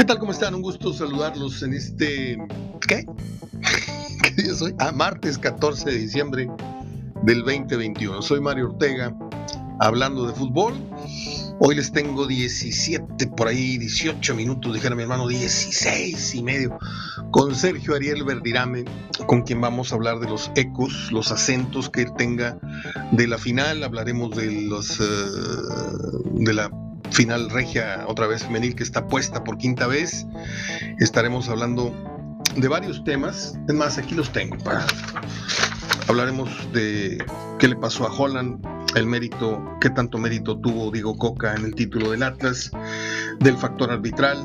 ¿Qué tal? ¿Cómo están? Un gusto saludarlos en este... ¿Qué? ¿Qué día soy? Ah, martes 14 de diciembre del 2021. Soy Mario Ortega, hablando de fútbol. Hoy les tengo 17, por ahí 18 minutos, dijera mi hermano, 16 y medio, con Sergio Ariel Verdirame, con quien vamos a hablar de los ecos, los acentos que él tenga de la final. Hablaremos de los eh, de la final regia, otra vez femenil, que está puesta por quinta vez. Estaremos hablando de varios temas. Es más, aquí los tengo. Para... Hablaremos de qué le pasó a Holland, el mérito, qué tanto mérito tuvo Diego Coca en el título del Atlas, del factor arbitral,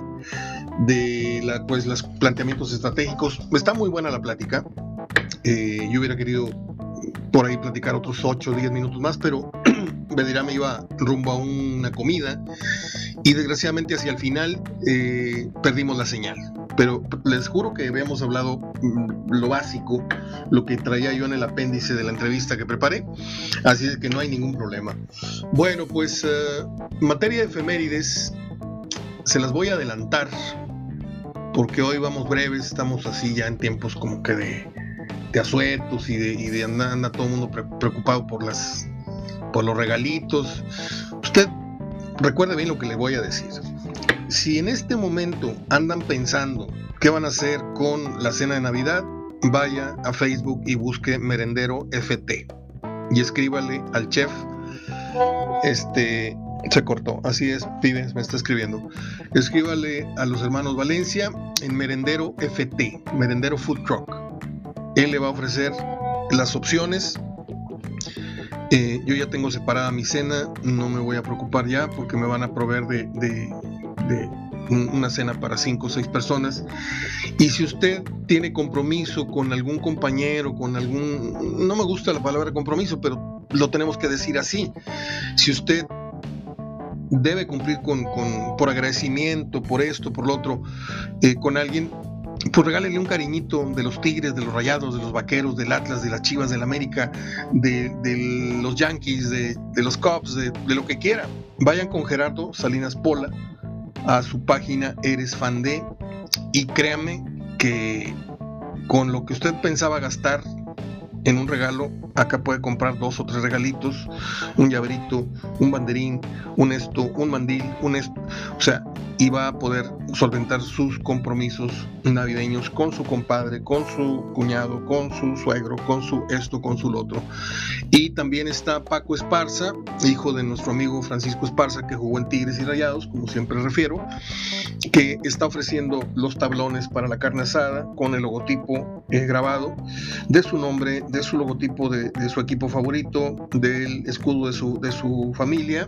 de la, pues, los planteamientos estratégicos. Está muy buena la plática. Eh, yo hubiera querido por ahí platicar otros 8 o 10 minutos más, pero me iba rumbo a una comida y desgraciadamente hacia el final eh, perdimos la señal. Pero les juro que habíamos hablado mm, lo básico, lo que traía yo en el apéndice de la entrevista que preparé, así es que no hay ningún problema. Bueno, pues uh, materia de efemérides, se las voy a adelantar, porque hoy vamos breves, estamos así ya en tiempos como que de, de asuetos y de, y de anda, todo el mundo preocupado por las por los regalitos. Usted recuerde bien lo que le voy a decir. Si en este momento andan pensando qué van a hacer con la cena de Navidad, vaya a Facebook y busque Merendero FT y escríbale al chef. Este se cortó, así es, pibes, me está escribiendo. Escríbale a los hermanos Valencia en Merendero FT, Merendero Food Truck. Él le va a ofrecer las opciones eh, yo ya tengo separada mi cena, no me voy a preocupar ya porque me van a proveer de, una cena para cinco o seis personas. Y si usted tiene compromiso con algún compañero, con algún... No me gusta la palabra compromiso, pero lo tenemos que decir así. Si usted debe cumplir con, por agradecimiento, por esto, por lo otro, eh, con alguien, pues regálele un cariñito de los Tigres, de los Rayados, de los Vaqueros, del Atlas, de las Chivas, del América, de, los Yankees, de, los Cubs, de, lo que quiera. Vayan con Gerardo Salinas Pola a su página Eres Fan de y créame que con lo que usted pensaba gastar en un regalo, acá puede comprar dos o tres regalitos, un llaverito, un banderín, un esto, un mandil, un esto. O sea, y va a poder solventar sus compromisos navideños con su compadre, con su cuñado, con su suegro, con su esto, con su otro. Y también está Paco Esparza, hijo de nuestro amigo Francisco Esparza, que jugó en Tigres y Rayados, como siempre refiero, que está ofreciendo los tablones para la carne asada con el logotipo eh, grabado de su nombre, de su logotipo de, de, su equipo favorito, del escudo de su, de su familia,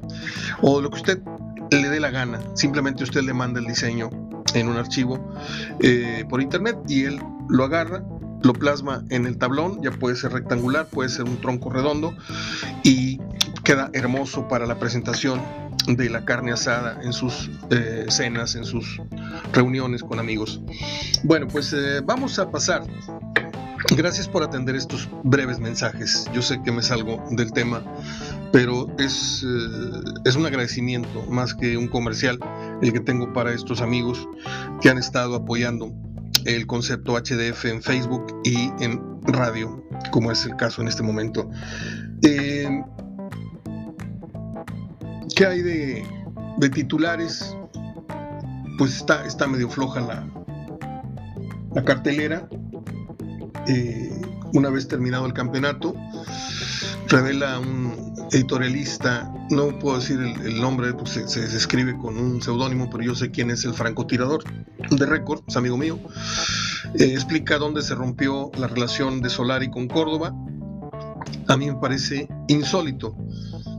o lo que usted le dé la gana. Simplemente usted le manda el diseño en un archivo eh, por internet y él lo agarra, lo plasma en el tablón, ya puede ser rectangular, puede ser un tronco redondo y queda hermoso para la presentación de la carne asada en sus eh, cenas, en sus reuniones con amigos. Bueno, pues eh, vamos a pasar. Gracias por atender estos breves mensajes. Yo sé que me salgo del tema pero es, eh, es un agradecimiento más que un comercial el que tengo para estos amigos que han estado apoyando el concepto HDF en Facebook y en radio, como es el caso en este momento. Eh, ¿Qué hay de, de, titulares? Pues está, está medio floja la, la cartelera. Eh, una vez terminado el campeonato, revela un editorialista, no puedo decir el, nombre, pues se, se, escribe con un seudónimo, pero yo sé quién es el francotirador de récord, es amigo mío. Eh, explica dónde se rompió la relación de Solari con Córdoba. A mí me parece insólito,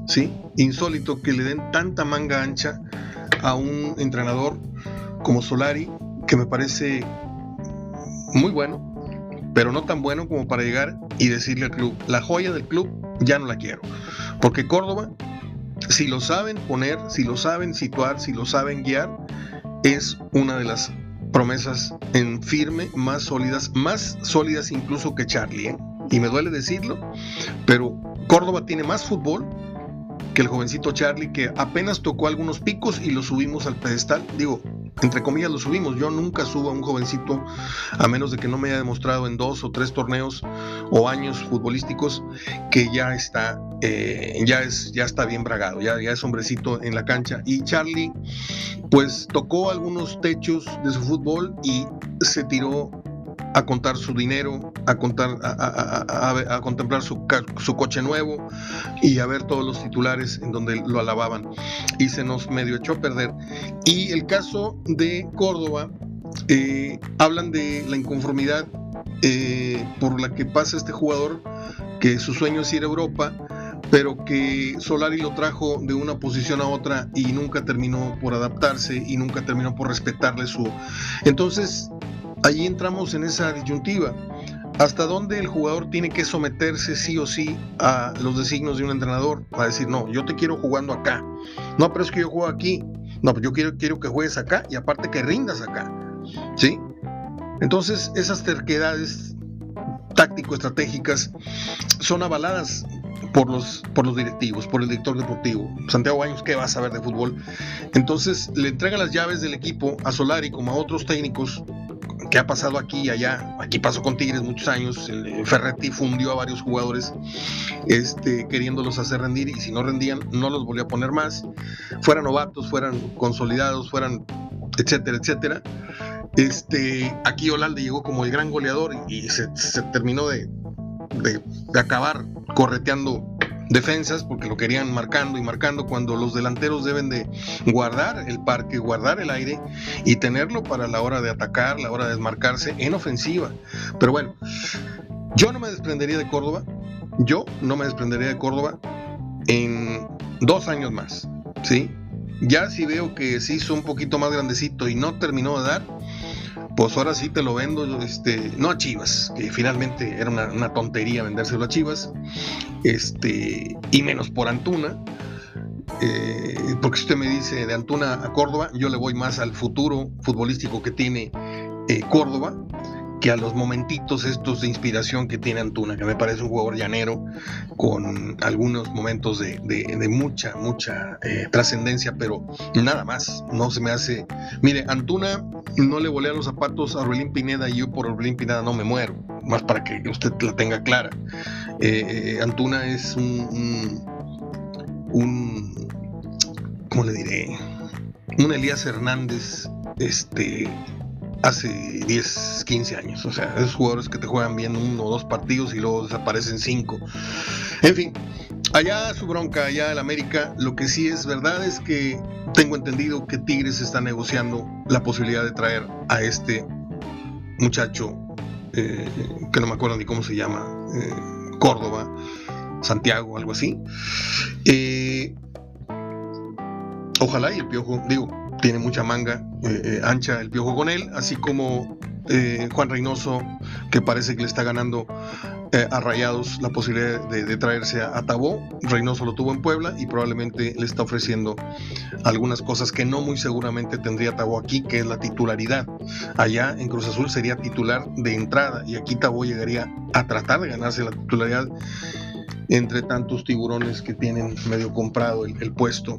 ¿sí? Insólito que le den tanta manga ancha a un entrenador como Solari, que me parece muy bueno, pero no tan bueno como para llegar y decirle al club, la joya del club ya no la quiero. Porque Córdoba, si lo saben poner, si lo saben situar, si lo saben guiar, es una de las promesas en firme más sólidas, más sólidas incluso que Charlie. ¿eh? Y me duele decirlo, pero Córdoba tiene más fútbol que el jovencito Charlie, que apenas tocó algunos picos y lo subimos al pedestal. Digo, entre comillas lo subimos. Yo nunca subo a un jovencito a menos de que no me haya demostrado en dos o tres torneos o años futbolísticos que ya está, eh, ya es, ya está bien bragado, ya, ya es hombrecito en la cancha. Y Charlie, pues tocó algunos techos de su fútbol y se tiró a contar su dinero, a contar, a, contemplar su, coche nuevo y a ver todos los titulares en donde lo alababan. Y se nos medio echó a perder. Y el caso de Córdoba, eh, hablan de la inconformidad eh, por la que pasa este jugador, que su sueño es ir a Europa, pero que Solari lo trajo de una posición a otra y nunca terminó por adaptarse y nunca terminó por respetarle su... Entonces, allí entramos en esa disyuntiva. ¿Hasta dónde el jugador tiene que someterse sí o sí a los designios de un entrenador? Para decir, no, yo te quiero jugando acá. No, pero es que yo juego aquí. No, pero yo quiero, quiero que juegues acá y aparte que rindas acá. ¿Sí? Entonces, esas terquedades táctico-estratégicas son avaladas por los, por los directivos, por el director deportivo. Santiago Baños, ¿qué va a saber de fútbol? Entonces, le entrega las llaves del equipo a Solari como a otros técnicos que ha pasado aquí y allá. Aquí pasó con Tigres muchos años. Ferretti fundió a varios jugadores este, queriéndolos hacer rendir y si no rendían, no los volvió a poner más. Fueran novatos, fueran consolidados, fueran etcétera, etcétera. Este, aquí Olalde llegó como el gran goleador y se, terminó de, de acabar correteando defensas porque lo querían marcando y marcando cuando los delanteros deben de guardar el parque, guardar el aire y tenerlo para la hora de atacar, la hora de desmarcarse en ofensiva. Pero bueno, yo no me desprendería de Córdoba, yo no me desprendería de Córdoba en dos años más, ¿sí? Ya si veo que se hizo un poquito más grandecito y no terminó de dar, pues ahora sí te lo vendo, este, no a Chivas, que finalmente era una, tontería vendérselo a Chivas, este, y menos por Antuna, eh, porque si usted me dice de Antuna a Córdoba, yo le voy más al futuro futbolístico que tiene eh, Córdoba, que a los momentitos estos de inspiración que tiene Antuna, que me parece un jugador llanero con algunos momentos de, mucha, mucha eh, trascendencia, pero nada más, no se me hace... Mire, Antuna no le volea los zapatos a Orbelín Pineda y yo por Orbelín Pineda no me muero, más para que usted la tenga clara. Eh, eh, Antuna es un, un, un, ¿cómo le diré? Un Elías Hernández, este hace 10, 15 años. O sea, esos jugadores que te juegan bien uno o dos partidos y luego desaparecen cinco. En fin, allá su bronca, allá el América, lo que sí es verdad es que tengo entendido que Tigres está negociando la posibilidad de traer a este muchacho, eh, que no me acuerdo ni cómo se llama, eh, Córdoba, Santiago, algo así. Eh, ojalá y el piojo, digo, tiene mucha manga eh, eh, ancha el piojo con él, así como eh, Juan Reynoso, que parece que le está ganando a Rayados la posibilidad de, traerse a, Tabó. Reynoso lo tuvo en Puebla y probablemente le está ofreciendo algunas cosas que no muy seguramente tendría Tabó aquí, que es la titularidad. Allá en Cruz Azul sería titular de entrada y aquí Tabó llegaría a tratar de ganarse la titularidad entre tantos tiburones que tienen medio comprado el puesto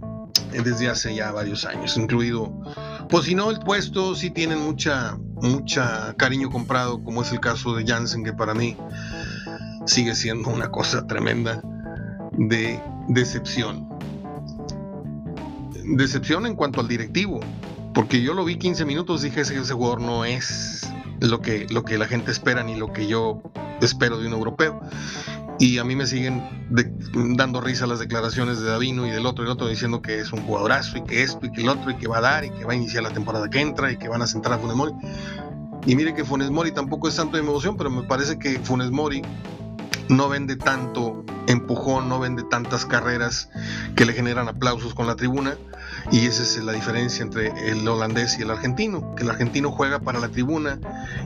desde hace ya varios años, incluido, pues si no el puesto, sí tienen mucha, mucha cariño comprado, como es el caso de Jansen, que para mí sigue siendo una cosa tremenda de decepción. Decepción en cuanto al directivo, porque yo lo vi 15 minutos, dije ese, ese jugador no es lo que, lo que la gente espera ni lo que yo espero de un europeo y a mí me siguen dando risa las declaraciones de Davino y del otro y el otro diciendo que es un jugadorazo y que esto y que el otro y que va a dar y que va a iniciar la temporada que entra y que van a sentar a Funes Mori. Y mire que Funes Mori tampoco es tanto de emoción, pero me parece que Funes Mori no vende tanto empujón, no vende tantas carreras que le generan aplausos con la tribuna. Y esa es la diferencia entre el holandés y el argentino, que el argentino juega para la tribuna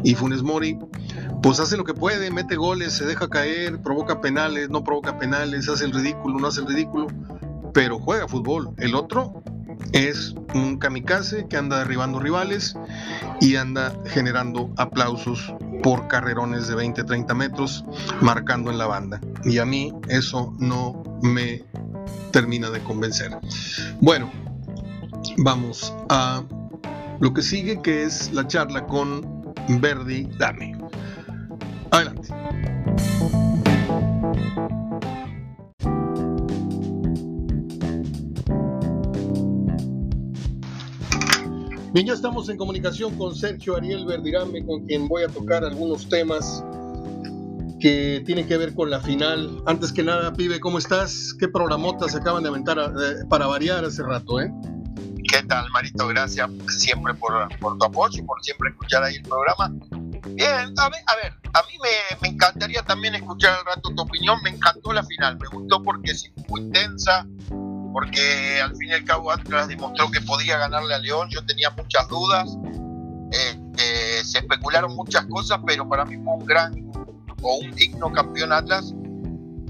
y Funes Mori pues hace lo que puede, mete goles, se deja caer, provoca penales, no provoca penales, hace el ridículo, no hace el ridículo, pero juega fútbol. El otro es un kamikaze que anda derribando rivales y anda generando aplausos por carrerones de 20, 30 metros, marcando en la banda. Y a mí eso no me termina de convencer. Bueno, vamos a lo que sigue, que es la charla con Verdi Dame. Adelante. Bien, ya estamos en comunicación con Sergio Ariel Verdirame, con quien voy a tocar algunos temas que tienen que ver con la final. Antes que nada, pibe, ¿cómo estás? ¿Qué programotas acaban de aventar eh, para variar hace rato, eh? ¿Qué tal, Marito? Gracias siempre por, tu apoyo y por siempre escuchar ahí el programa. Bien, a ver, a, ver, a mí me, encantaría también escuchar al rato tu opinión. Me encantó la final, me gustó porque es muy tensa, porque al fin y al cabo Atlas demostró que podía ganarle a León, yo tenía muchas dudas, eh, eh, se especularon muchas cosas, pero para mí fue un gran o un digno campeón Atlas,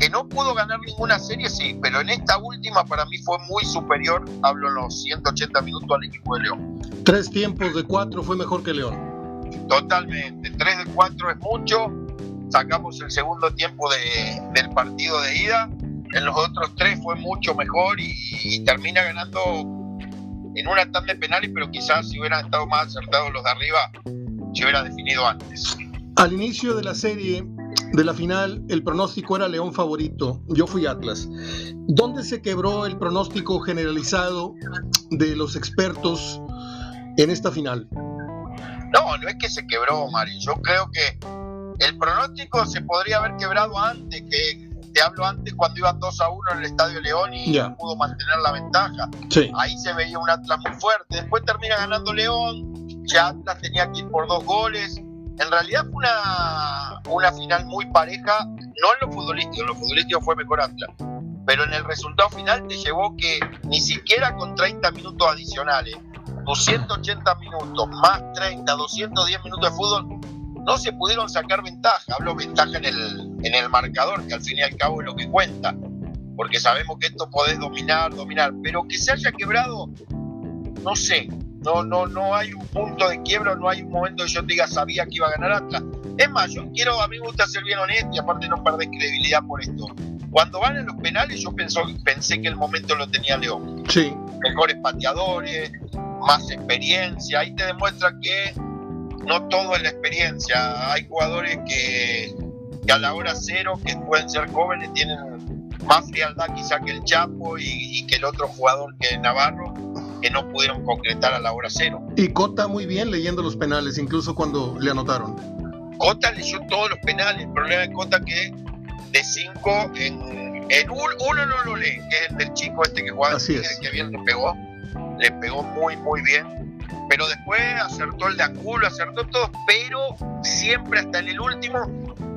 que no pudo ganar ninguna serie, sí, pero en esta última para mí fue muy superior, hablo en los 180 minutos al equipo de León. Tres tiempos de cuatro fue mejor que León. Totalmente, tres de cuatro es mucho, sacamos el segundo tiempo de, del partido de ida en los otros tres fue mucho mejor y, termina ganando en una tanda de penales, pero quizás si hubieran estado más acertados los de arriba, se hubiera definido antes. Al inicio de la serie, de la final, el pronóstico era León favorito. Yo fui Atlas. ¿Dónde se quebró el pronóstico generalizado de los expertos en esta final? No, no es que se quebró, Mario. Yo creo que el pronóstico se podría haber quebrado antes, que te hablo antes cuando iban 2 a 1 en el Estadio León y pudo mantener la ventaja. Ahí se veía un Atlas muy fuerte. Después termina ganando León, ya Atlas tenía que ir por dos goles. En realidad fue una, una final muy pareja, no en lo futbolístico, en lo futbolístico fue mejor Atlas, pero en el resultado final te llevó que ni siquiera con 30 minutos adicionales, 280 minutos más 30, 210 minutos de fútbol, no se pudieron sacar ventaja. Hablo ventaja en el, en el marcador, que al fin y al cabo es lo que cuenta. Porque sabemos que esto podés dominar, dominar. Pero que se haya quebrado, no sé. No, no, no hay un punto de quiebra, no hay un momento que yo diga sabía que iba a ganar Atlas. Es más, yo quiero, a mí me gusta ser bien honesto y aparte no perder credibilidad por esto. Cuando van en los penales, yo pensó, pensé que el momento lo tenía León. Sí. Mejores pateadores, más experiencia. Ahí te demuestra que no todo es la experiencia. Hay jugadores que, a la hora cero, que pueden ser jóvenes, tienen más frialdad quizá que el Chapo y, que el otro jugador que Navarro, que no pudieron concretar a la hora cero. Y Cota muy bien leyendo los penales, incluso cuando le anotaron. Cota leyó todos los penales. El problema de Cota que de cinco en, en uno no lo lee, que es el del chico este que juega, que bien le pegó. Le pegó muy, muy bien pero después acertó el de Angulo, acertó todo, pero siempre hasta en el último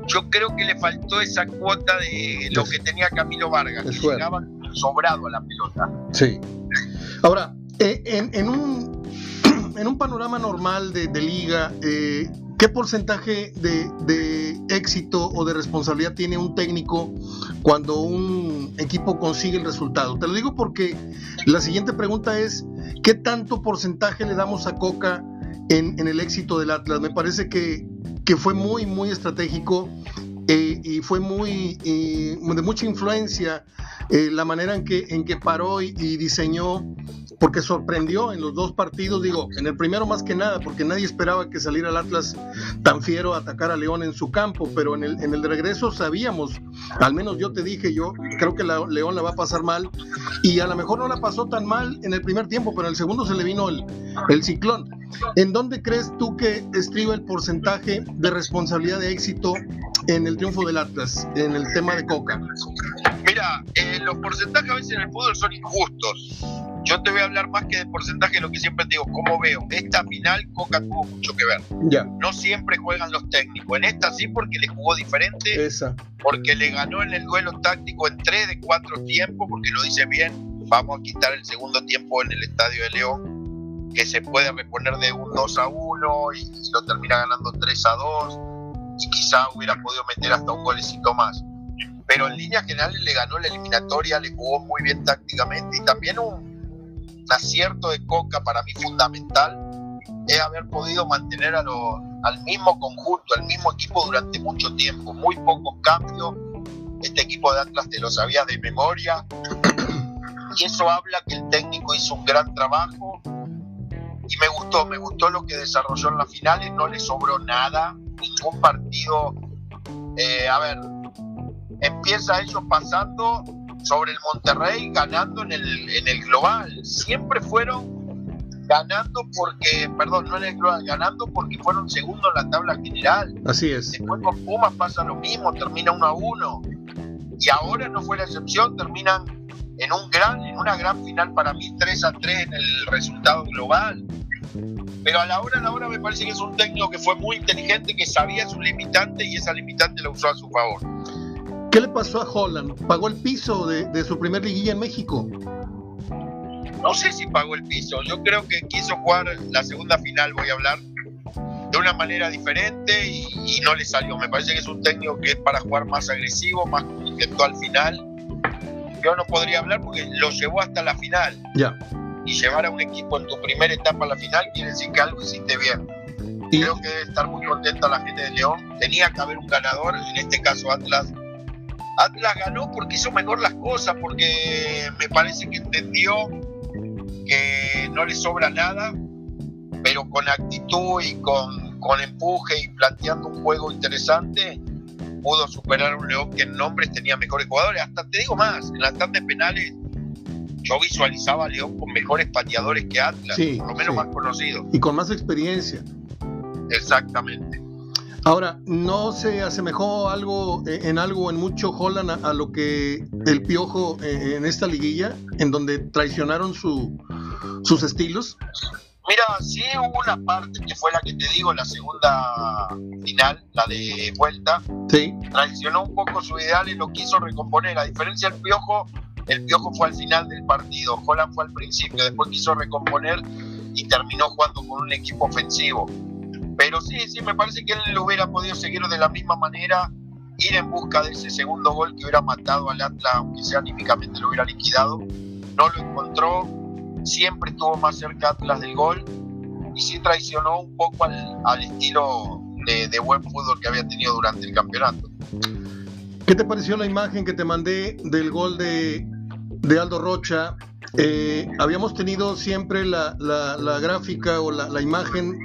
yo creo que le faltó esa cuota de lo que tenía Camilo Vargas, que llegaba sobrado a la pelota. Sí. Ahora, eh, en, un, panorama normal de, liga, eh, ¿qué porcentaje de, éxito o de responsabilidad tiene un técnico cuando un equipo consigue el resultado? Te lo digo porque la siguiente pregunta es, ¿Qué tanto porcentaje le damos a Coca en, el éxito del Atlas? Me parece que, fue muy, muy estratégico eh, y fue muy de mucha influencia la manera en que paró y, diseñó, porque sorprendió en los dos partidos, digo, en el primero más que nada, porque nadie esperaba que saliera el Atlas tan fiero a atacar a León en su campo, pero en el, en el regreso sabíamos, al menos yo te dije, yo creo que la, León la va a pasar mal, y a lo mejor no la pasó tan mal en el primer tiempo, pero en el segundo se le vino el, el ciclón. ¿En dónde crees tú que estriba el porcentaje de responsabilidad de éxito en el triunfo del Atlas, en el tema de Coca? Mira, eh, los porcentajes a veces en el fútbol son injustos. Yo te voy a hablar más que de porcentaje, lo que siempre te digo, como veo. Esta final Coca tuvo mucho que ver. Ya. No siempre juegan los técnicos. En esta sí porque le jugó diferente. Esa. Porque le ganó en el duelo táctico en tres de cuatro tiempos, porque lo dice bien. Vamos a quitar el segundo tiempo en el Estadio de León, que se puede reponer de un 2 a 1 y, y lo termina ganando 3 a 2 y quizá hubiera podido meter hasta un golecito más. Pero en líneas generales le ganó la eliminatoria, le jugó muy bien tácticamente y también un, acierto de Coca para mí fundamental es haber podido mantener a al mismo conjunto, al mismo equipo durante mucho tiempo, muy pocos cambios. Este equipo de Atlas te lo sabía de memoria. y eso habla que el técnico hizo un gran trabajo y me gustó, me gustó lo que desarrolló en las finales, no le sobró nada, ningún partido, eh, a ver, empieza ellos pasando sobre el Monterrey, ganando en el, en el global, siempre fueron ganando porque, perdón, no en el global, ganando porque fueron segundos en la tabla general. Así es. Después con Pumas pasa lo mismo, termina 1 a 1. Y ahora no fue la excepción, terminan en un gran, en una gran final para mí, 3 a 3 en el resultado global. Pero a la hora, a la hora me parece que es un técnico que fue muy inteligente, que sabía su limitante y esa limitante la usó a su favor. ¿Qué le pasó a Holland? ¿Pagó el piso de, de su primer liguilla en México? No sé si pagó el piso. Yo creo que quiso jugar la segunda final, voy a hablar, de una manera diferente y, no le salió. Me parece que es un técnico que es para jugar más agresivo, más como intentó al final. Yo no podría hablar porque lo llevó hasta la final. Ya. Y llevar a un equipo en tu primera etapa a la final quiere decir que algo hiciste bien. Creo que debe estar muy contenta la gente de León. Tenía que haber un ganador, en este caso Atlas. Atlas ganó porque hizo mejor las cosas, porque me parece que entendió que no le sobra nada, pero con actitud y con, con empuje y planteando un juego interesante, pudo superar a un León que en nombres tenía mejores jugadores. Hasta te digo más, en las tandas penales yo visualizaba a León con mejores pateadores que Atlas, por lo menos más conocidos. Y con más experiencia. Exactamente. Ahora, ¿no se asemejó algo eh, en algo en mucho Holland a, lo que el Piojo eh, en esta liguilla, en donde traicionaron su, sus estilos? Mira, sí hubo una parte que fue la que te digo, la segunda final, la de vuelta. Sí. Traicionó un poco su ideal y lo quiso recomponer. A diferencia del Piojo, el Piojo fue al final del partido, Holland fue al principio, después quiso recomponer y terminó jugando con un equipo ofensivo. Pero sí, sí, me parece que él hubiera podido seguir de la misma manera, ir en busca de ese segundo gol que hubiera matado al Atlas, aunque sea anímicamente lo hubiera liquidado. No lo encontró, siempre estuvo más cerca Atlas del gol y sí traicionó un poco al, estilo de, buen fútbol que había tenido durante el campeonato. ¿Qué te pareció la imagen que te mandé del gol de, Aldo Rocha? Eh, habíamos tenido siempre la, gráfica o la, imagen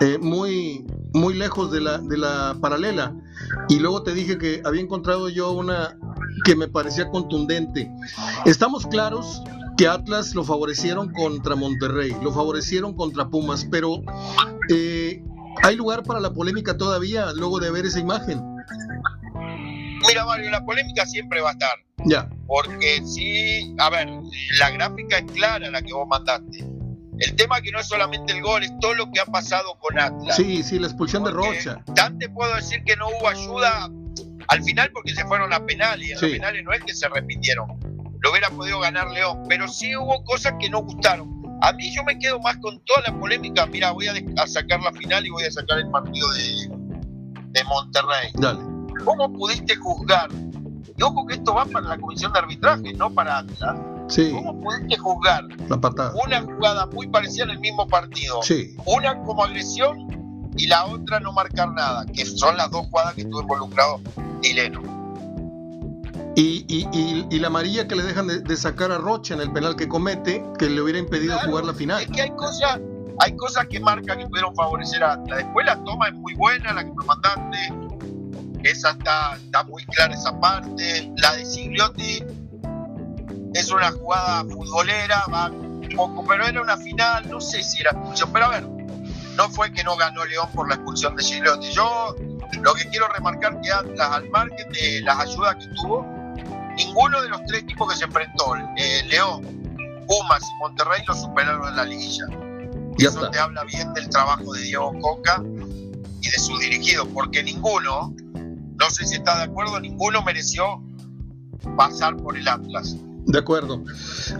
eh, muy, muy lejos de la, de la paralela. Y luego te dije que había encontrado yo una que me parecía contundente. Estamos claros que Atlas lo favorecieron contra Monterrey, lo favorecieron contra Pumas, pero eh, ¿hay lugar para la polémica todavía luego de ver esa imagen? Mira, Mario, la polémica siempre va a estar. Ya. Porque sí, a ver, la gráfica es clara la que vos mandaste. El tema que no es solamente el gol, es todo lo que ha pasado con Atlas. Sí, sí, la expulsión de Rocha. Tan te puedo decir que no hubo ayuda al final porque se fueron a penales y en los penales no es que se repitieron. Lo hubiera podido ganar León, pero sí hubo cosas que no gustaron. A mí yo me quedo más con toda la polémica. Mira, voy a, sacar la final y voy a sacar el partido de, de Monterrey. Dale. ¿Cómo pudiste juzgar? Y ojo que esto va para la comisión de arbitraje, no para Atlas ¿Cómo pudiste juzgar una jugada muy parecida en el mismo partido? Una como agresión y la otra no marcar nada, que son las dos jugadas que estuvo involucrado Hileno. Y, y, y, la amarilla que le dejan de, sacar a Rocha en el penal que comete, que le hubiera impedido jugar la final. Es que hay cosas, hay cosas que marcan que pudieron favorecer a la Después la toma es muy buena, la que me mandaste. Esa está, está muy clara esa parte. La de Sigliotti es una jugada futbolera, va poco, pero era una final, no sé si era expulsión, pero a ver, no fue que no ganó León por la expulsión de Gigliotti. Yo lo que quiero remarcar que Atlas, al margen de las ayudas que tuvo, ninguno de los tres equipos que se enfrentó, eh, León, Pumas y Monterrey, lo superaron en la liguilla. Y eso te habla bien del trabajo de Diego Coca y de su dirigido, porque ninguno, no sé si está de acuerdo, ninguno mereció pasar por el Atlas. De acuerdo.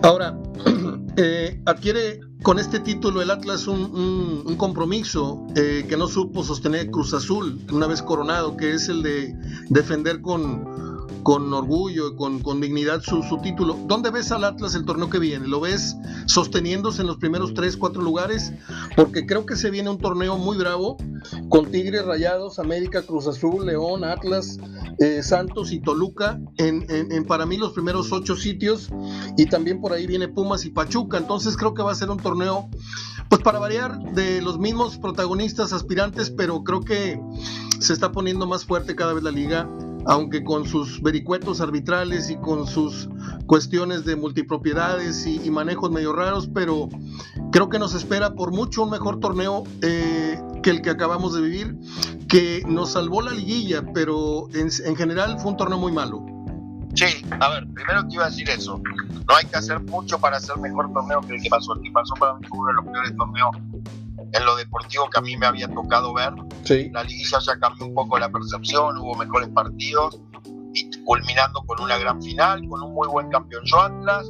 Ahora, eh, adquiere con este título el Atlas un, compromiso eh, que no supo sostener Cruz Azul una vez coronado, que es el de defender con, con orgullo, con, con dignidad su, título. ¿Dónde ves al Atlas el torneo que viene? ¿Lo ves sosteniéndose en los primeros tres, cuatro lugares? Porque creo que se viene un torneo muy bravo con Tigres, Rayados, América, Cruz Azul, León, Atlas, eh, Santos y Toluca en, en, para mí los primeros ocho sitios y también por ahí viene Pumas y Pachuca. Entonces creo que va a ser un torneo, pues para variar, de los mismos protagonistas aspirantes, pero creo que se está poniendo más fuerte cada vez la liga aunque con sus vericuetos arbitrales y con sus cuestiones de multipropiedades y, manejos medio raros, pero creo que nos espera por mucho un mejor torneo eh, que el que acabamos de vivir, que nos salvó la liguilla, pero en, general fue un torneo muy malo. Sí, a ver, primero te iba a decir eso. No hay que hacer mucho para hacer mejor torneo que el que pasó. El que pasó para mí fue uno de los peores torneos en lo deportivo que a mí me había tocado ver. La liguilla ya cambió un poco la percepción, hubo mejores partidos, y culminando con una gran final, con un muy buen campeón yo Atlas.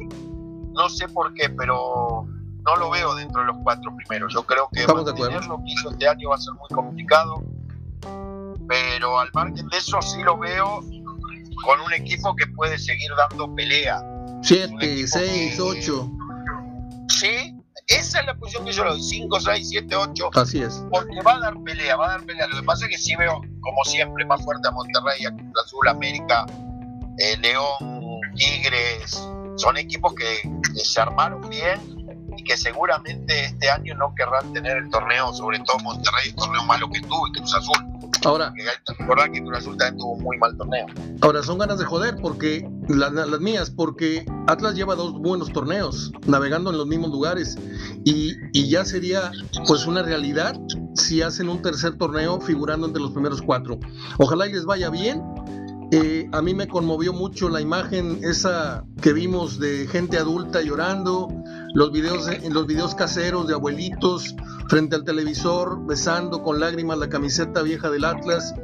No sé por qué, pero no lo veo dentro de los cuatro primeros. Yo creo que mantener lo que hizo este año va a ser muy complicado, pero al margen de eso sí lo veo con un equipo que puede seguir dando pelea. 7, 6, 8. Sí, esa es la posición que yo le doy, 5, 6, 7, 8. Así es. Porque va a dar pelea, va a dar pelea. Lo que pasa es que sí veo, como siempre, más fuerte a Monterrey, a Cruz Azul, América, eh, León, Tigres. Son equipos que, se armaron bien que seguramente este año no querrán tener el torneo, sobre todo Monterrey, el torneo malo que tuvo y Cruz Azul. Ahora, recordar que Cruz Azul también tuvo muy mal torneo. Ahora son ganas de joder porque las, mías, porque Atlas lleva dos buenos torneos navegando en los mismos lugares y, y, ya sería pues una realidad si hacen un tercer torneo figurando entre los primeros cuatro. Ojalá y les vaya bien. Eh, a mí me conmovió mucho la imagen esa que vimos de gente adulta llorando, los videos, los videos caseros de abuelitos frente al televisor, besando con lágrimas la camiseta vieja del Atlas.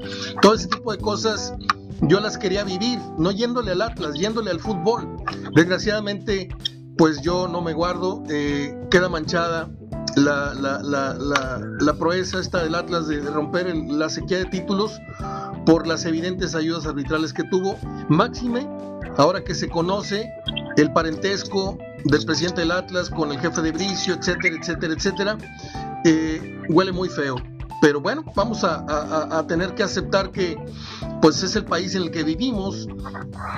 Todo ese tipo de cosas yo las quería vivir, no yéndole al Atlas, yéndole al fútbol. Desgraciadamente, pues yo no me guardo, eh, queda manchada la, la, proeza esta del Atlas de, romper la sequía de títulos por las evidentes ayudas arbitrales que tuvo. Máxime, ahora que se conoce el parentesco del presidente del Atlas con el jefe de Bricio, etcétera, etcétera, etcétera, eh, huele muy feo. Pero bueno, vamos a, tener que aceptar que pues es el país en el que vivimos,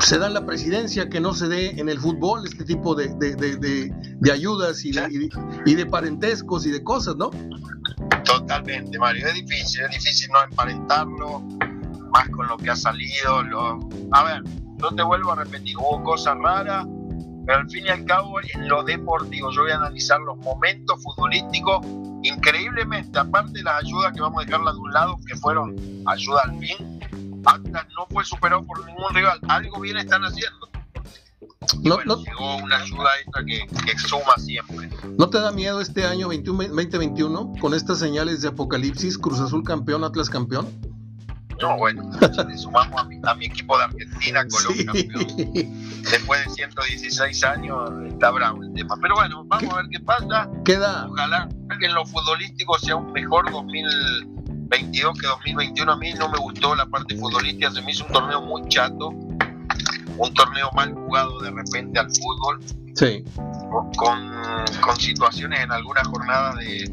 se da la presidencia que no se dé en el fútbol este tipo de, de, ayudas y de, y de parentescos y de cosas, ¿no? Totalmente, Mario, es difícil, es difícil no emparentarlo, más con lo que ha salido. Lo... A ver, no te vuelvo a repetir, hubo cosas raras, pero al fin y al cabo en lo deportivo yo voy a analizar los momentos futbolísticos increíblemente aparte de las ayudas que vamos a dejarla de un lado que fueron ayuda al fin Atlas no fue superado por ningún rival algo bien están haciendo no, llegó una ayuda extra que, que, suma siempre. ¿No te da miedo este año 2021 con estas señales de apocalipsis, Cruz Azul campeón, Atlas campeón? No, bueno, le sumamos a mi, a mi, equipo de Argentina, Colombia, después de 116 años está bravo el tema. Pero bueno, vamos a ver qué pasa. Queda. Ojalá que en lo futbolístico sea un mejor 2022 que 2021. A mí no me gustó la parte futbolística, se me hizo un torneo muy chato, un torneo mal jugado de repente al fútbol. Sí. Con, con situaciones en alguna jornada de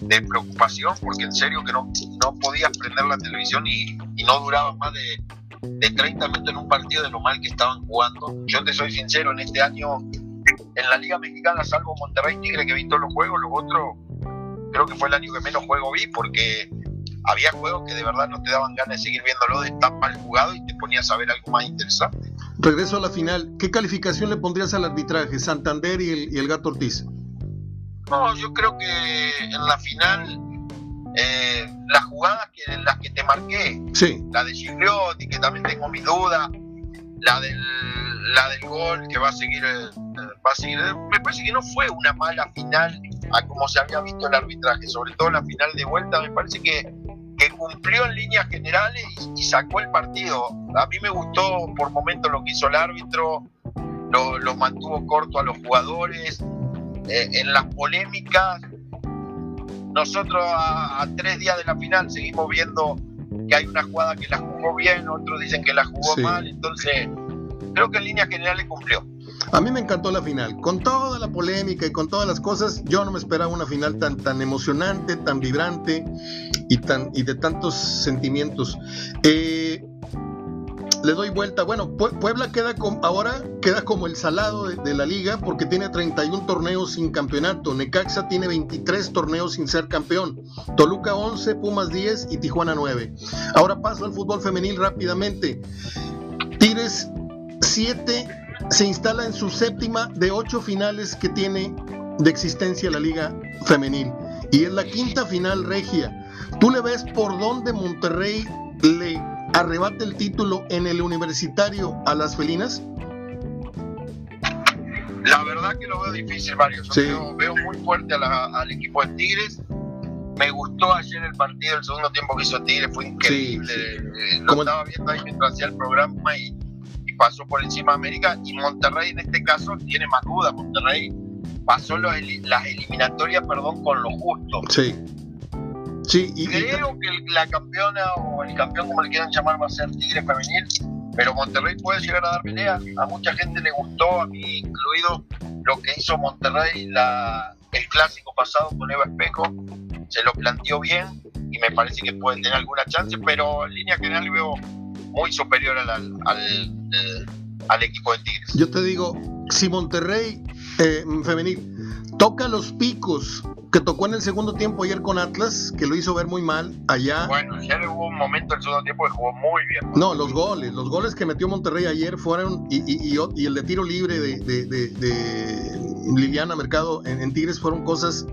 de preocupación, porque en serio que no, no podías prender la televisión y, no duraba más de, de 30 minutos en un partido de lo mal que estaban jugando. Yo te soy sincero, en este año en la Liga Mexicana, salvo Monterrey Tigre que vi todos los juegos, los otros creo que fue el año que menos juego vi porque había juegos que de verdad no te daban ganas de seguir viéndolo de tan mal jugado y te ponías a ver algo más interesante. Regreso a la final, ¿qué calificación le pondrías al arbitraje, Santander y el Gato Ortiz? No, yo creo que en la final eh, las jugadas que, en las que te marqué, la de Gigliotti, que también tengo mis dudas, la del, la del gol que va a seguir, eh, va a seguir, me parece que no fue una mala final a como se había visto el arbitraje, sobre todo la final de vuelta, me parece que, que cumplió en líneas generales y, sacó el partido. A mí me gustó por momentos lo que hizo el árbitro, lo, lo mantuvo corto a los jugadores, eh, en las polémicas, nosotros a, tres días de la final seguimos viendo que hay una jugada que la jugó bien, otros dicen que la jugó mal, entonces creo que en línea general le cumplió. A mí me encantó la final, con toda la polémica y con todas las cosas, yo no me esperaba una final tan, tan emocionante, tan vibrante y, tan, y de tantos sentimientos. Eh, le doy vuelta. Bueno, Puebla queda ahora queda como el salado de, la liga porque tiene 31 torneos sin campeonato. Necaxa tiene 23 torneos sin ser campeón. Toluca 11, Pumas 10 y Tijuana 9. Ahora paso al fútbol femenil rápidamente. Tigres 7 se instala en su séptima de 8 finales que tiene de existencia la liga femenil. Y es la quinta final regia. ¿Tú le ves por dónde Monterrey le arrebate el título en el universitario a las felinas? La verdad que lo veo difícil, Mario. Yo veo, muy fuerte al equipo de Tigres. Me gustó ayer el partido, el segundo tiempo que hizo Tigres fue increíble. Eh, lo estaba viendo ahí mientras hacía el programa y, pasó por encima de América. Y Monterrey en este caso tiene más dudas. Monterrey pasó las eliminatorias perdón, con lo justo. Sí. Sí, y, Creo que la campeona o el campeón, como le quieran llamar, va a ser Tigre Femenil, pero Monterrey puede llegar a dar pelea. A mucha gente le gustó, a mí incluido, lo que hizo Monterrey la, el clásico pasado con Eva Espejo. Se lo planteó bien y me parece que puede tener alguna chance, pero en línea general veo muy superior al, al, al, equipo de Tigres. Yo te digo, si Monterrey eh, femenil toca los picos que tocó en el segundo tiempo ayer con Atlas, que lo hizo ver muy mal allá. Bueno, ayer hubo un momento en el segundo tiempo que jugó muy bien. No, los goles, los goles que metió Monterrey ayer fueron, y, y, y, el de tiro libre de, de, de, Liliana Mercado en, Tigres fueron cosas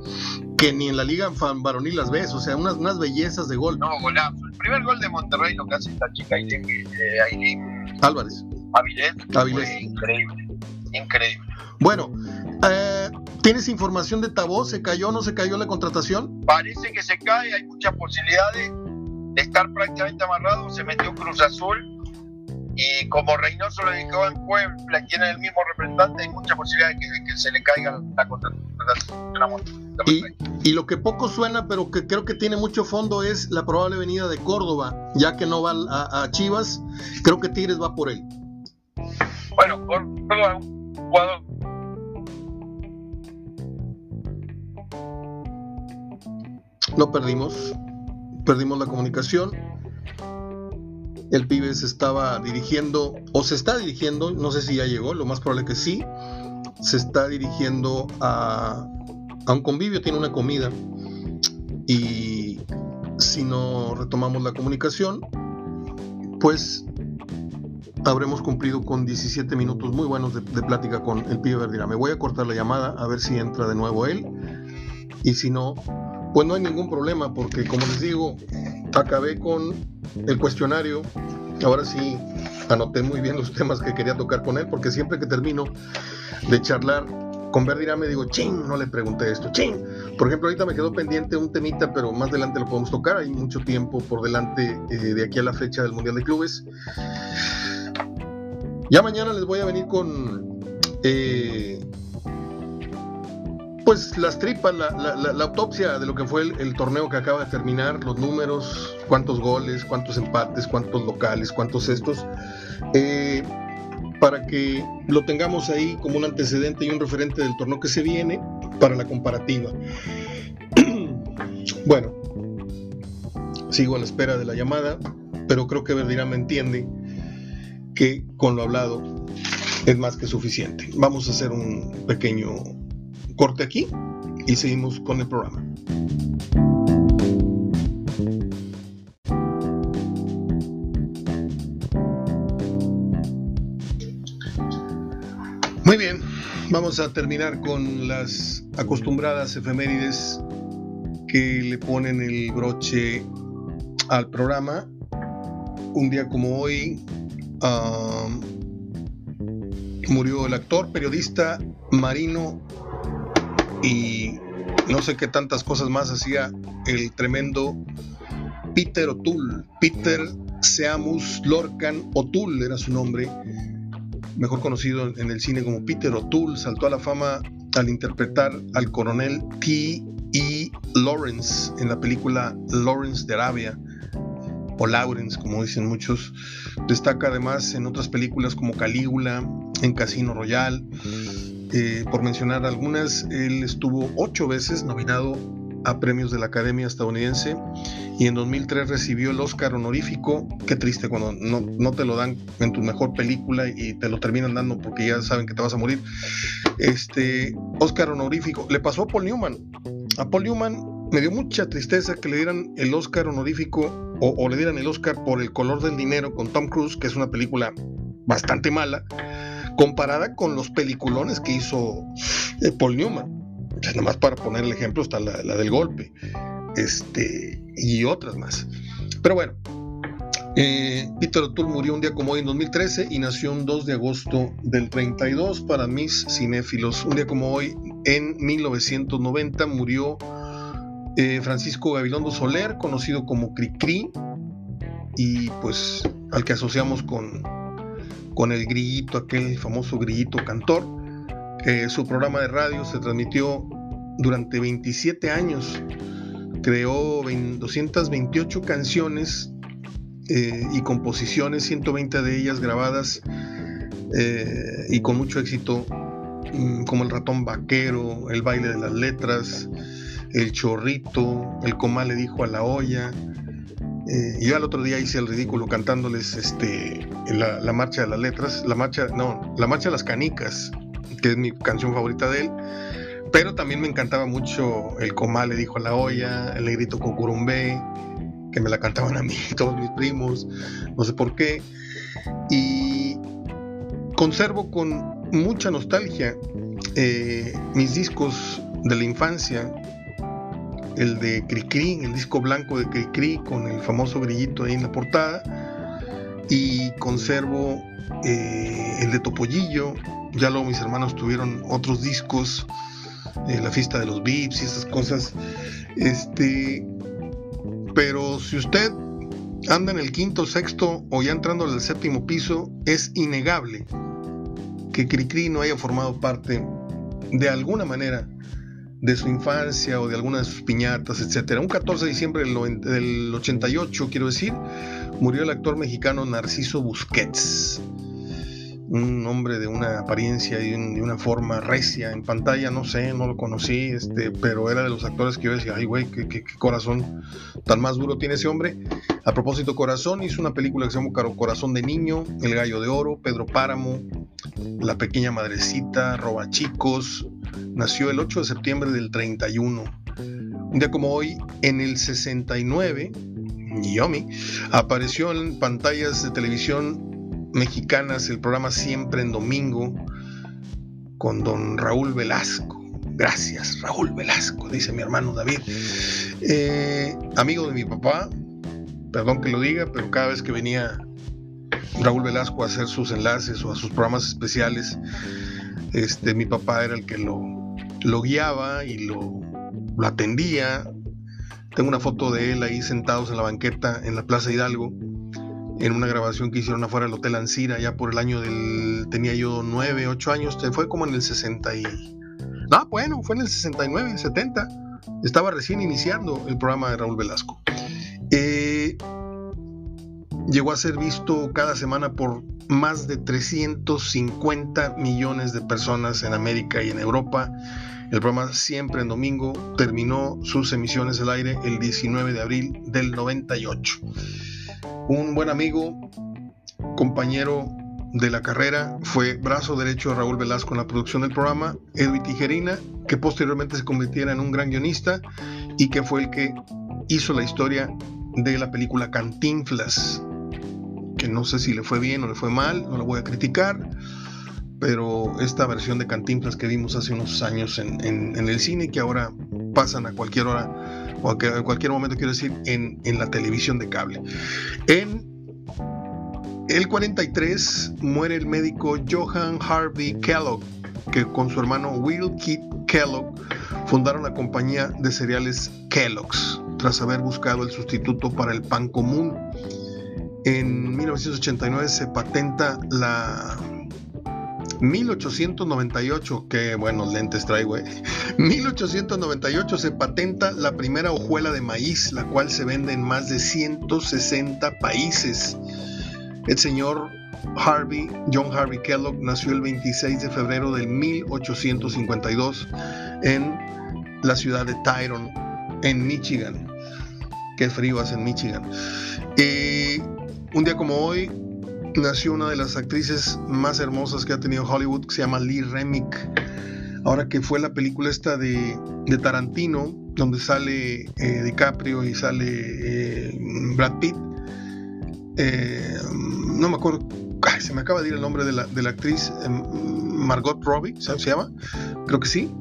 que ni en la liga fan varonil las ves, o sea, unas, unas bellezas de gol. No, golazo. El primer gol de Monterrey lo que hace esta chica Aileen, eh, Álvarez. Avilés. Avilés. Increíble, increíble. Bueno, eh, ¿Tienes información de Tabó? ¿Se cayó o no se cayó la contratación? Parece que se cae, hay muchas posibilidades de estar prácticamente amarrado. Se metió Cruz Azul y como Reynoso lo dejó en Puebla, tiene el mismo representante, hay muchas posibilidades de que, se le caiga la contratación. Y, y, lo que poco suena, pero que creo que tiene mucho fondo, es la probable venida de Córdoba, ya que no va a, Chivas, creo que Tigres va por él. Bueno, Córdoba es un jugador No perdimos, perdimos la comunicación. El pibe se estaba dirigiendo, o se está dirigiendo, no sé si ya llegó, lo más probable que sí, se está dirigiendo a, un convivio, tiene una comida. Y si no retomamos la comunicación, pues habremos cumplido con 17 minutos muy buenos de, plática con el pibe Verdira. Me voy a cortar la llamada a ver si entra de nuevo él. Y si no, pues no hay ningún problema porque como les digo, acabé con el cuestionario. Ahora sí anoté muy bien los temas que quería tocar con él porque siempre que termino de charlar con Verdirá me digo, ching, no le pregunté esto, ching. Por ejemplo, ahorita me quedó pendiente un temita, pero más adelante lo podemos tocar. Hay mucho tiempo por delante eh, de aquí a la fecha del Mundial de Clubes. Ya mañana les voy a venir con eh, pues las tripas, la, autopsia de lo que fue el, torneo que acaba de terminar, los números, cuántos goles, cuántos empates, cuántos locales, cuántos estos, eh, para que lo tengamos ahí como un antecedente y un referente del torneo que se viene para la comparativa. bueno, sigo a la espera de la llamada, pero creo que Verdirá me entiende que con lo hablado es más que suficiente. Vamos a hacer un pequeño corte aquí y seguimos con el programa. Muy bien, vamos a terminar con las acostumbradas efemérides que le ponen el broche al programa. Un día como hoy um, murió el actor, periodista, marino y no sé qué tantas cosas más hacía el tremendo Peter O'Toole. Peter Seamus Lorcan O'Toole era su nombre, mejor conocido en el cine como Peter O'Toole. Saltó a la fama al interpretar al coronel T. E. Lawrence en la película Lawrence de Arabia. o Lawrence, como dicen muchos. Destaca además en otras películas como Calígula, en Casino Royale. Eh, por mencionar algunas, él estuvo ocho veces nominado a premios de la Academia estadounidense y en 2003 recibió el Oscar honorífico. Qué triste cuando no, no, te lo dan en tu mejor película y te lo terminan dando porque ya saben que te vas a morir. Este Oscar honorífico le pasó a Paul Newman. A Paul Newman me dio mucha tristeza que le dieran el Oscar honorífico o, o le dieran el Oscar por El color del dinero con Tom Cruise, que es una película bastante mala, comparada con los peliculones que hizo eh, Paul Newman. O para poner el ejemplo está la, del golpe este, y otras más. Pero bueno, eh, Peter O'Toole murió un día como hoy en 2013 y nació un 2 de agosto del 32 para mis cinéfilos. Un día como hoy en 1990 murió eh, Francisco Gabilondo Soler, conocido como Cricri, y pues al que asociamos con, con el grillito, aquel famoso grillito cantor. su programa de radio se transmitió durante 27 años. Creó 228 canciones eh, y composiciones, 120 de ellas grabadas eh, y con mucho éxito, mm, como El ratón vaquero, El baile de las letras, El chorrito, El comal le dijo a la olla, eh, yo al otro día hice el ridículo cantándoles este, la, marcha de las letras, la marcha, no, la marcha de las canicas, que es mi canción favorita de él. Pero también me encantaba mucho el comal le dijo a la olla, el negrito cocurumbé, que me la cantaban a mí, todos mis primos, no sé por qué. Y conservo con mucha nostalgia eh, mis discos de la infancia, el de Cricri, el disco blanco de Cricri con el famoso grillito ahí en la portada. Y conservo eh, el de Topollillo. Ya luego mis hermanos tuvieron otros discos, eh, la fiesta de los Vips y esas cosas. Este, pero si usted anda en el quinto, sexto o ya entrando al séptimo piso, es innegable que Cricri no haya formado parte de alguna manera de su infancia o de alguna de sus piñatas, etcétera. Un 14 de diciembre del, 88, quiero decir, murió el actor mexicano Narciso Busquets un hombre de una apariencia y de una forma recia en pantalla, no sé, no lo conocí, este, pero era de los actores que yo decía, ay güey, qué, corazón tan más duro tiene ese hombre. A propósito, Corazón hizo una película que se llama Corazón de Niño, El Gallo de Oro, Pedro Páramo, La Pequeña Madrecita, Roba Chicos, nació el 8 de septiembre del 31. Un día como hoy, en el 69, Yomi, apareció en pantallas de televisión mexicanas, el programa Siempre en Domingo, con don Raúl Velasco. Gracias, Raúl Velasco, dice mi hermano David. Eh, amigo de mi papá, perdón que lo diga, pero cada vez que venía Raúl Velasco a hacer sus enlaces o a sus programas especiales, este, mi papá era el que lo, guiaba y lo, lo atendía. Tengo una foto de él ahí sentados en la banqueta en la Plaza Hidalgo en una grabación que hicieron afuera del Hotel Ancira, ya por el año del. tenía yo 9, 8 años, fue como en el 60 y. No, bueno, fue en el 69, 70. Estaba recién iniciando el programa de Raúl Velasco. Eh, llegó a ser visto cada semana por más de 350 millones de personas en América y en Europa. El programa siempre en domingo terminó sus emisiones al aire el 19 de abril del 98 un buen amigo, compañero de la carrera, fue brazo derecho de Raúl Velasco en la producción del programa, Edwin Tijerina, que posteriormente se convirtiera en un gran guionista y que fue el que hizo la historia de la película Cantinflas, que no sé si le fue bien o le fue mal, no lo voy a criticar, pero esta versión de Cantinflas que vimos hace unos años en, en el cine, que ahora pasan a cualquier hora o en cualquier momento quiero decir, en, la televisión de cable. En el 43 muere el médico Johan Harvey Kellogg, que con su hermano Will Keith Kellogg fundaron la compañía de cereales Kellogg's, tras haber buscado el sustituto para el pan común. En 1989 se patenta la, 1898, que buenos lentes trae, güey. 1898 se patenta la primera hojuela de maíz, la cual se vende en más de 160 países. El señor Harvey, John Harvey Kellogg, nació el 26 de febrero de 1852 en la ciudad de Tyrone, en Michigan. Qué frío hace en Michigan. Y un día como hoy, nació una de las actrices más hermosas que ha tenido Hollywood, que se llama Lee Remick. Ahora que fue la película esta de, Tarantino, donde sale eh, DiCaprio y sale eh, Brad Pitt. Eh, no me acuerdo, se me acaba de ir el nombre de la, actriz, Margot Robbie, ¿se llama? Creo que sí.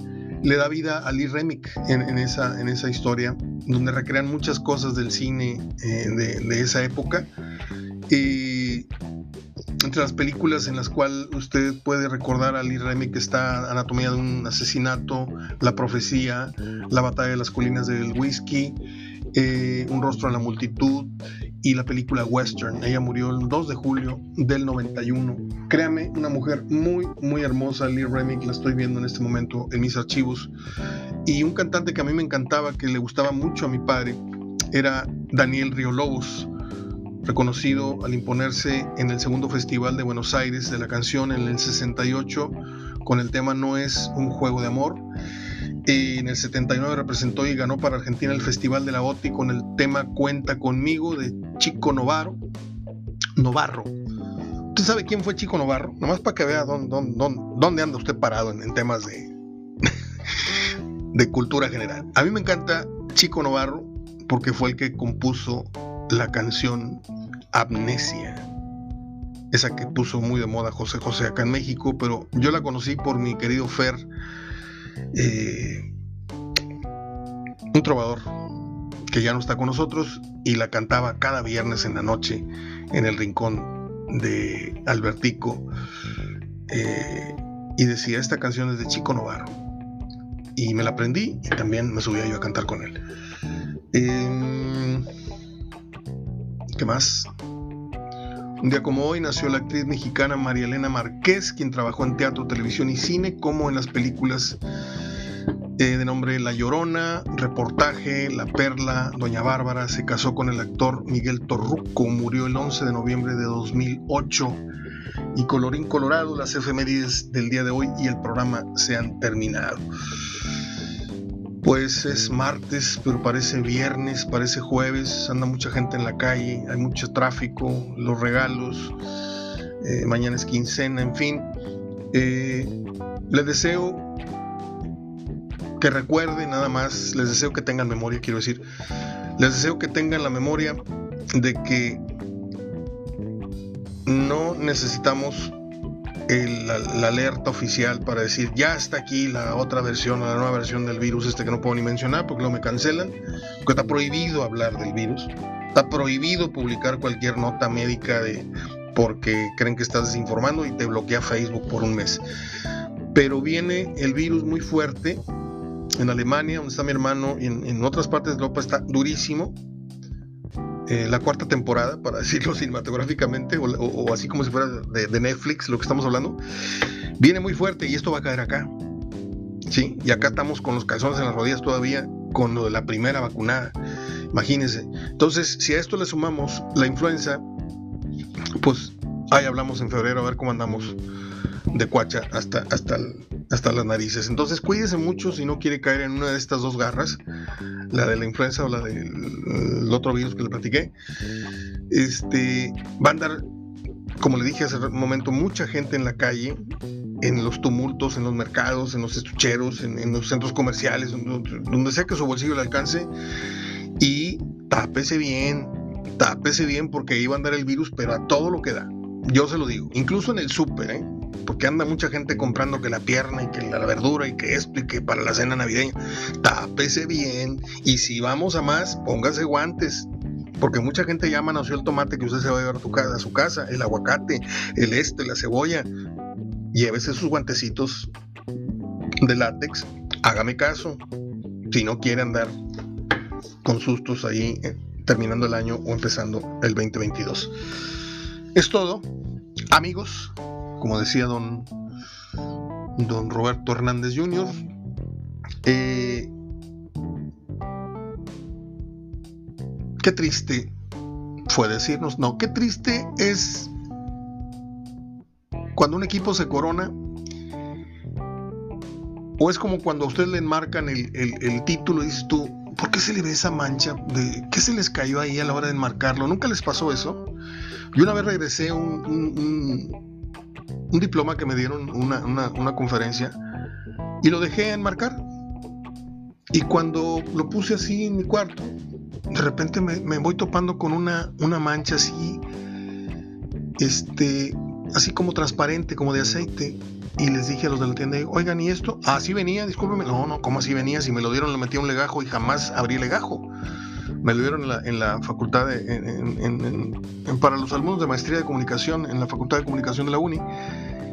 Le da vida a Lee Remick en, esa, en esa historia, donde recrean muchas cosas del cine de, de esa época. Y entre las películas en las cuales usted puede recordar a Lee Remick está Anatomía de un asesinato, La profecía, La batalla de las colinas del whisky, eh, Un rostro en la multitud y la película Western. Ella murió el 2 de julio del 91. Créame, una mujer muy, muy hermosa, Lee Remick, la estoy viendo en este momento en mis archivos. Y un cantante que a mí me encantaba, que le gustaba mucho a mi padre, era Daniel Riolobos reconocido al imponerse en el segundo Festival de Buenos Aires de la canción en el 68 con el tema No es un juego de amor. En el 79 representó y ganó para Argentina el Festival de la OTI con el tema Cuenta conmigo de Chico Novaro. Novarro. ¿Usted sabe quién fue Chico Novarro? Nomás para que vea dónde anda usted parado en, en temas de, de cultura general. A mí me encanta Chico Novarro porque fue el que compuso la canción Amnesia. Esa que puso muy de moda José José acá en México, pero yo la conocí por mi querido Fer, eh, un trovador que ya no está con nosotros y la cantaba cada viernes en la noche en el rincón de Albertico. Eh, y decía, esta canción es de Chico Novarro. Y me la aprendí y también me subía yo a cantar con él. Eh, ¿Qué más? Un día como hoy nació la actriz mexicana María Elena Márquez, quien trabajó en teatro, televisión y cine, como en las películas eh, de nombre La Llorona, Reportaje, La Perla, Doña Bárbara. Se casó con el actor Miguel Torruco, murió el 11 de noviembre de 2008. Y colorín colorado, las efemérides del día de hoy y el programa se han terminado. Pues es martes, pero parece viernes, parece jueves, anda mucha gente en la calle, hay mucho tráfico, los regalos, eh, mañana es quincena, en fin. Eh, les deseo que recuerden nada más, les deseo que tengan memoria, quiero decir, les deseo que tengan la memoria de que no necesitamos la, alerta oficial para decir ya está aquí la otra versión, la nueva versión del virus, este que no puedo ni mencionar porque lo me cancelan, porque está prohibido hablar del virus, está prohibido publicar cualquier nota médica de porque creen que estás desinformando y te bloquea Facebook por un mes. Pero viene el virus muy fuerte en Alemania, donde está mi hermano, y en, en otras partes de Europa está durísimo eh, la cuarta temporada, para decirlo cinematográficamente, o, así como si fuera de, Netflix, lo que estamos hablando, viene muy fuerte y esto va a caer acá. ¿Sí? Y acá estamos con los calzones en las rodillas todavía, con lo de la primera vacunada. Imagínense. Entonces, si a esto le sumamos la influenza, pues ahí hablamos en febrero a ver cómo andamos de cuacha hasta, hasta, hasta las narices. Entonces cuídese mucho si no quiere caer en una de estas dos garras, la de la influenza o la del otro virus que le platiqué. Este, va a andar, como le dije hace un momento, mucha gente en la calle, en los tumultos, en los mercados, en los estucheros, en, los centros comerciales, donde, sea que su bolsillo le alcance. Y tápese bien, tápese bien porque va a andar el virus, pero a todo lo que da. Yo se lo digo, incluso en el súper, ¿eh? Porque anda mucha gente comprando que la pierna y que la verdura y que esto y que para la cena navideña. Tápese bien y si vamos a más, póngase guantes. Porque mucha gente llama nació el tomate que usted se va a llevar a, tu casa, a su casa, el aguacate, el este, la cebolla. Llévese sus guantecitos de látex. Hágame caso. Si no quiere andar con sustos ahí eh, terminando el año o empezando el 2022. Es todo. Amigos, como decía don don Roberto Hernández Jr. Eh, qué triste fue decirnos, no, qué triste es cuando un equipo se corona o es como cuando a usted le enmarcan el, título y dices tú, ¿por qué se le ve esa mancha? De, ¿Qué se les cayó ahí a la hora de enmarcarlo? ¿Nunca les pasó eso? Yo una vez regresé un, un, un, diploma que me dieron, una, una, conferencia, y lo dejé enmarcar. Y cuando lo puse así en mi cuarto, de repente me, me voy topando con una, una mancha así, este, así como transparente, como de aceite y les dije a los de la tienda, oigan, ¿y esto? Así venía, discúlpeme. No, no, ¿cómo así venía? Si me lo dieron, le metí un legajo y jamás abrí legajo. Me lo dieron en la, facultad, para los alumnos de maestría de comunicación, en la facultad de comunicación de la uni.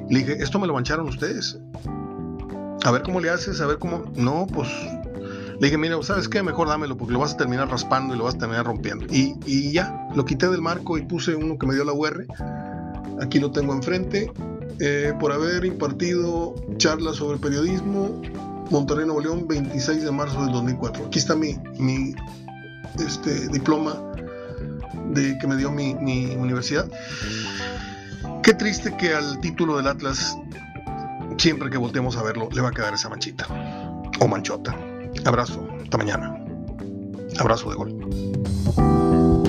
Le dije, esto me lo mancharon ustedes. A ver cómo le haces, a ver cómo. No, pues. Le dije, mira, ¿sabes qué? Mejor dámelo porque lo vas a terminar raspando y lo vas a terminar rompiendo. Y, y ya, lo quité del marco y puse uno que me dio la UR. Aquí lo tengo enfrente eh, por haber impartido charlas sobre periodismo, Monterrey Nuevo León, 26 de marzo del 2004. Aquí está mi, mi este, diploma de, que me dio mi, mi universidad. Qué triste que al título del Atlas, siempre que volteemos a verlo, le va a quedar esa manchita o manchota. Abrazo, hasta mañana. Abrazo de gol.